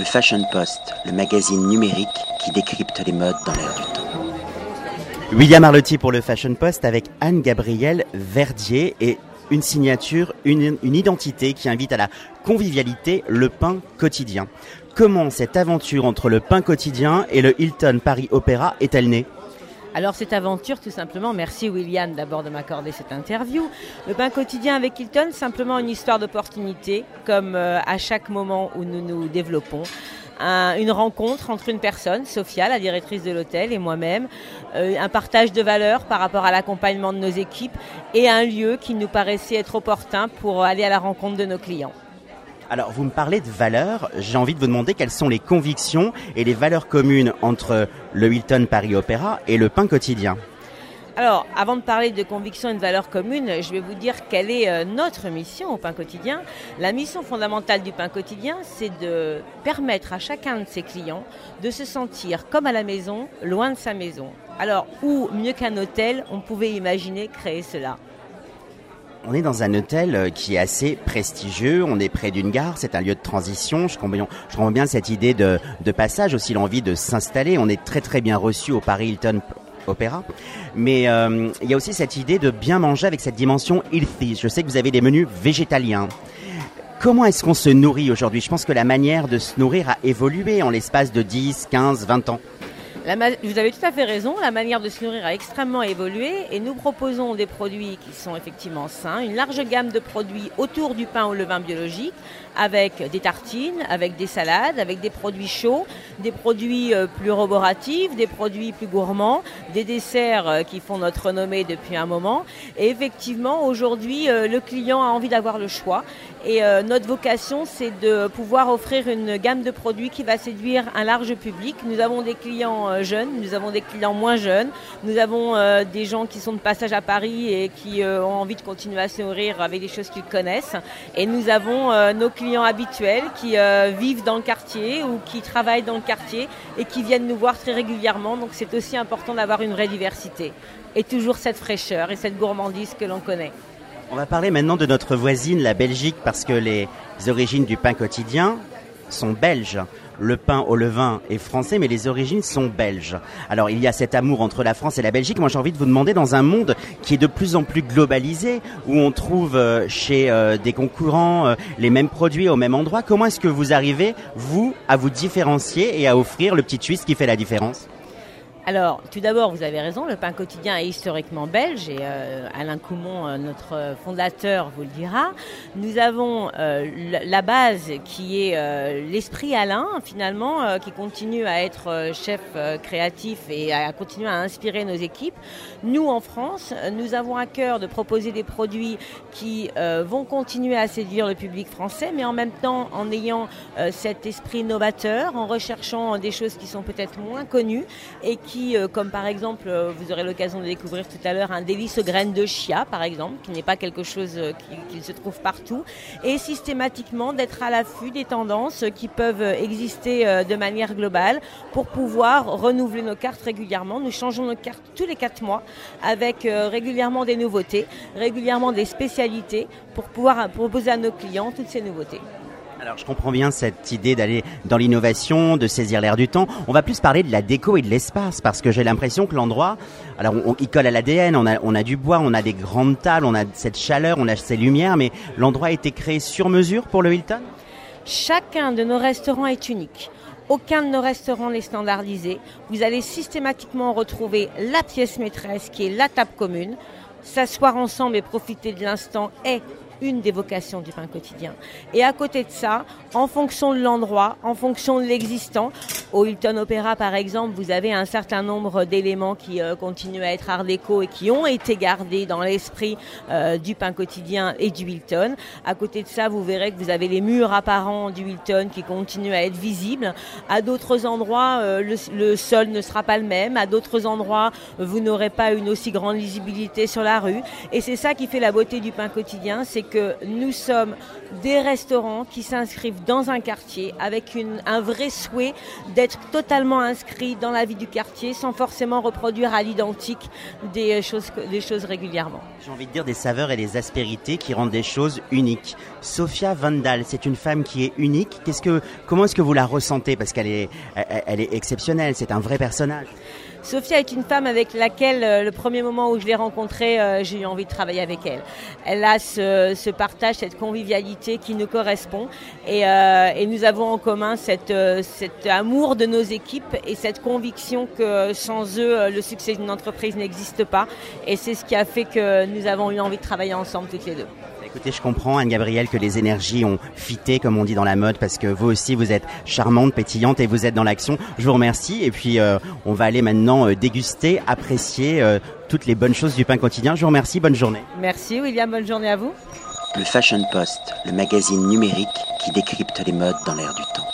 Le Fashion Post, le magazine numérique qui décrypte les modes dans l'air du temps. William Arlotti pour le Fashion Post avec Anne-Gabrielle Verdier et une signature, une, une, identité qui invite à la convivialité, le pain quotidien. Comment cette aventure entre le pain quotidien et le Hilton Paris Opéra est-elle née? Alors cette aventure, tout simplement, merci William d'abord de m'accorder cette interview. Le pain quotidien avec Hilton, simplement une histoire d'opportunité, comme euh, à chaque moment où nous nous développons. Un, une rencontre entre une personne, Sophia, la directrice de l'hôtel, et moi-même, euh, un partage de valeurs par rapport à l'accompagnement de nos équipes et un lieu qui nous paraissait être opportun pour aller à la rencontre de nos clients. Alors, vous me parlez de valeurs. J'ai envie de vous demander quelles sont les convictions et les valeurs communes entre le Hilton Paris Opéra et le pain quotidien. Alors, avant de parler de convictions et de valeurs communes, je vais vous dire quelle est euh, notre mission au pain quotidien. La mission fondamentale du pain quotidien, c'est de permettre à chacun de ses clients de se sentir comme à la maison, loin de sa maison. Alors, où mieux qu'un hôtel, on pouvait imaginer créer cela on est dans un hôtel euh, qui est assez prestigieux, on est près d'une gare, c'est un lieu de transition, je comprends bien, cette idée de, de passage, aussi l'envie de s'installer, on est très très bien reçu au Paris Hilton Opéra, mais euh, il y a aussi cette idée de bien manger avec cette dimension healthy. Je sais que vous avez des menus végétaliens. Comment est-ce qu'on se nourrit aujourd'hui? Je pense que la manière de se nourrir a évolué en l'espace de 10, 15, 20 ans. Vous avez tout à fait raison, la manière de se nourrir a extrêmement évolué et nous proposons des produits qui sont effectivement sains, une large gamme de produits autour du pain au levain biologique, avec des tartines, avec des salades, avec des produits chauds, des produits euh, plus roboratifs, des produits plus gourmands, des desserts euh, qui font notre renommée depuis un moment. Et effectivement, aujourd'hui, euh, le client a envie d'avoir le choix. Et notre vocation, c'est de pouvoir offrir une gamme de produits qui va séduire un large public. Nous avons des clients jeunes, nous avons des clients moins jeunes, nous avons des gens qui sont de passage à Paris et qui ont envie de continuer à se nourrir avec des choses qu'ils connaissent. Et nous avons nos clients habituels qui euh, vivent dans le quartier ou qui travaillent dans le quartier et qui viennent nous voir très régulièrement. Donc c'est aussi important d'avoir une vraie diversité et toujours cette fraîcheur et cette gourmandise que l'on connaît. On va parler maintenant de notre voisine, la Belgique, parce que les origines du pain quotidien sont belges le pain au levain est français, mais les origines sont belges. Alors il y a cet amour entre la France et la Belgique. Moi j'ai envie de vous demander, dans un monde qui est de plus en plus globalisé, où on trouve euh, chez euh, des concurrents euh, les mêmes produits au même endroit, comment est-ce que vous arrivez, vous, à vous différencier et à offrir le petit twist qui fait la différence? Alors, tout d'abord, vous avez raison, le pain quotidien est historiquement belge et euh, Alain Coumont, euh, notre fondateur, vous le dira. Nous avons euh, la base qui est l'esprit Alain, finalement, qui continue à être chef créatif et à continuer à inspirer nos équipes. Nous, en France, nous avons à cœur de proposer des produits qui vont continuer à séduire le public français, mais en même temps en ayant cet esprit novateur, en recherchant des choses qui sont peut-être moins connues et qui euh, comme par exemple, euh, vous aurez l'occasion de découvrir tout à l'heure un délice aux graines de chia, par exemple, qui n'est pas quelque chose euh, qui, qui, se trouve partout, et systématiquement d'être à l'affût des tendances qui peuvent exister de manière globale pour pouvoir renouveler nos cartes régulièrement. Nous changeons nos cartes tous les quatre mois avec régulièrement des nouveautés, régulièrement des spécialités pour pouvoir proposer à nos clients toutes ces nouveautés. Alors je comprends bien cette idée d'aller dans l'innovation, de saisir l'air du temps. On va plus parler de la déco et de l'espace parce que j'ai l'impression que l'endroit, alors on, il colle à l'ADN, on a, on a du bois, on a des grandes tables, on a cette chaleur, on a ces lumières, mais l'endroit a été créé sur mesure pour le Hilton? Chacun de nos restaurants est unique. Aucun de nos restaurants n'est standardisé. Vous allez systématiquement retrouver la pièce maîtresse qui est la table commune. S'asseoir ensemble et profiter de l'instant est une des vocations du pain quotidien. Et à côté de ça, en fonction de l'endroit, en fonction de l'existant, au Hilton Opéra par exemple, vous avez un certain nombre d'éléments qui euh, continuent à être art déco et qui ont été gardés dans l'esprit euh, du pain quotidien et du Hilton. À côté de ça, vous verrez que vous avez les murs apparents du Hilton qui continuent à être visibles. À d'autres endroits, euh, le, le, sol ne sera pas le même. À d'autres endroits, vous n'aurez pas une aussi grande lisibilité sur la rue. Et c'est ça qui fait la beauté du pain quotidien, c'est que nous sommes des restaurants qui s'inscrivent dans un quartier avec un vrai souhait d'être totalement inscrit dans la vie du quartier sans forcément reproduire à l'identique des choses, des choses régulièrement. J'ai envie de dire des saveurs et des aspérités qui rendent des choses uniques. Sophia Vandal, c'est une femme qui est unique. Comment est-ce que vous la ressentez? Parce qu'elle est, elle est exceptionnelle, c'est un vrai personnage. Sophia est une femme avec laquelle, euh, le premier moment où je l'ai rencontrée, euh, j'ai eu envie de travailler avec elle. Elle a ce, partage, cette convivialité qui nous correspond. Et, euh, nous avons en commun cet amour de nos équipes et cette conviction que sans eux, le succès d'une entreprise n'existe pas. Et c'est ce qui a fait que nous avons eu envie de travailler ensemble toutes les deux. Écoutez, je comprends, Anne-Gabrielle, que les énergies ont fité, comme on dit dans la mode, parce que vous aussi, vous êtes charmante, pétillante et vous êtes dans l'action. Je vous remercie. Et puis, on va aller maintenant euh, déguster, apprécier euh, toutes les bonnes choses du pain quotidien. Je vous remercie. Bonne journée. Merci, William. Bonne journée à vous. Le Fashion Post, le magazine numérique qui décrypte les modes dans l'air du temps.